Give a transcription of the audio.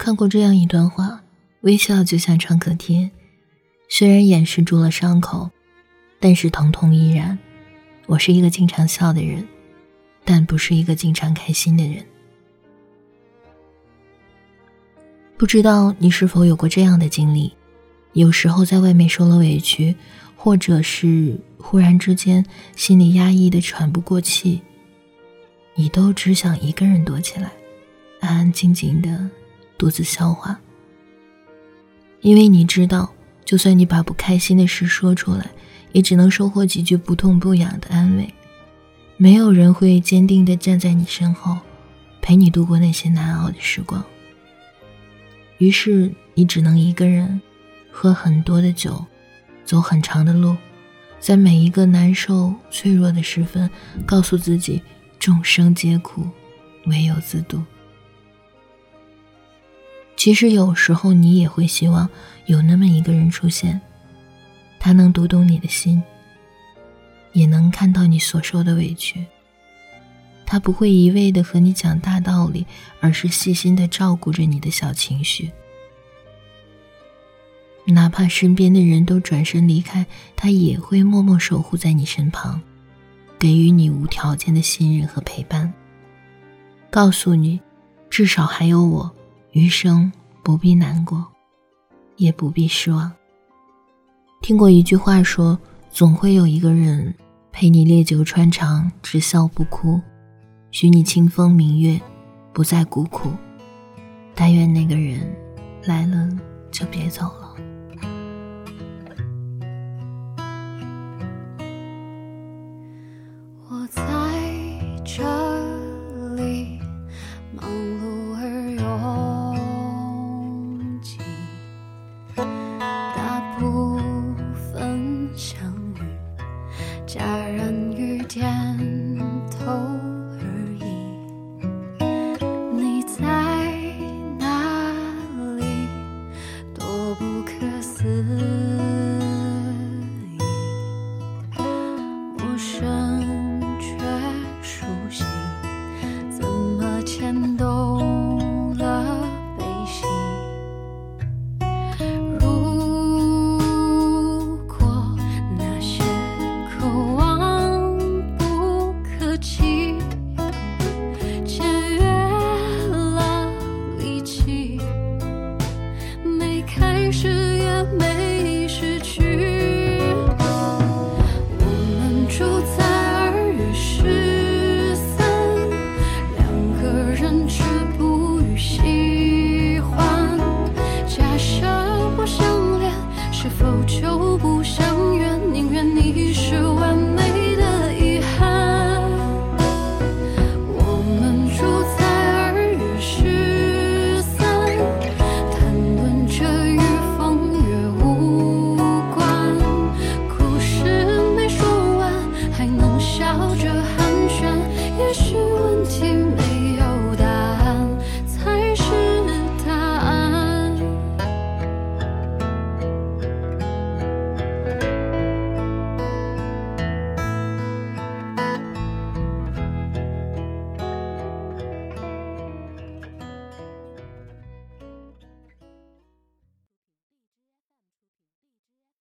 看过这样一段话：微笑就像创可贴，虽然掩饰住了伤口，但是疼痛依然。我是一个经常笑的人，但不是一个经常开心的人。不知道你是否有过这样的经历？有时候在外面受了委屈，或者是忽然之间心里压抑的喘不过气，你都只想一个人躲起来，安安静静的。独自消化，因为你知道，就算你把不开心的事说出来，也只能收获几句不痛不痒的安慰。没有人会坚定的站在你身后，陪你度过那些难熬的时光。于是，你只能一个人，喝很多的酒，走很长的路，在每一个难受、脆弱的时分，告诉自己：众生皆苦，唯有自渡。其实有时候你也会希望有那么一个人出现，他能读懂你的心，也能看到你所受的委屈。他不会一味的和你讲大道理，而是细心的照顾着你的小情绪。哪怕身边的人都转身离开，他也会默默守护在你身旁，给予你无条件的信任和陪伴，告诉你，至少还有我。余生不必难过也不必失望。听过一句话说总会有一个人陪你烈酒穿肠只笑不哭。许你清风明月不再孤苦。但愿那个人来了就别走了。我在这点头而已。你在哪里？多不可思议，陌生。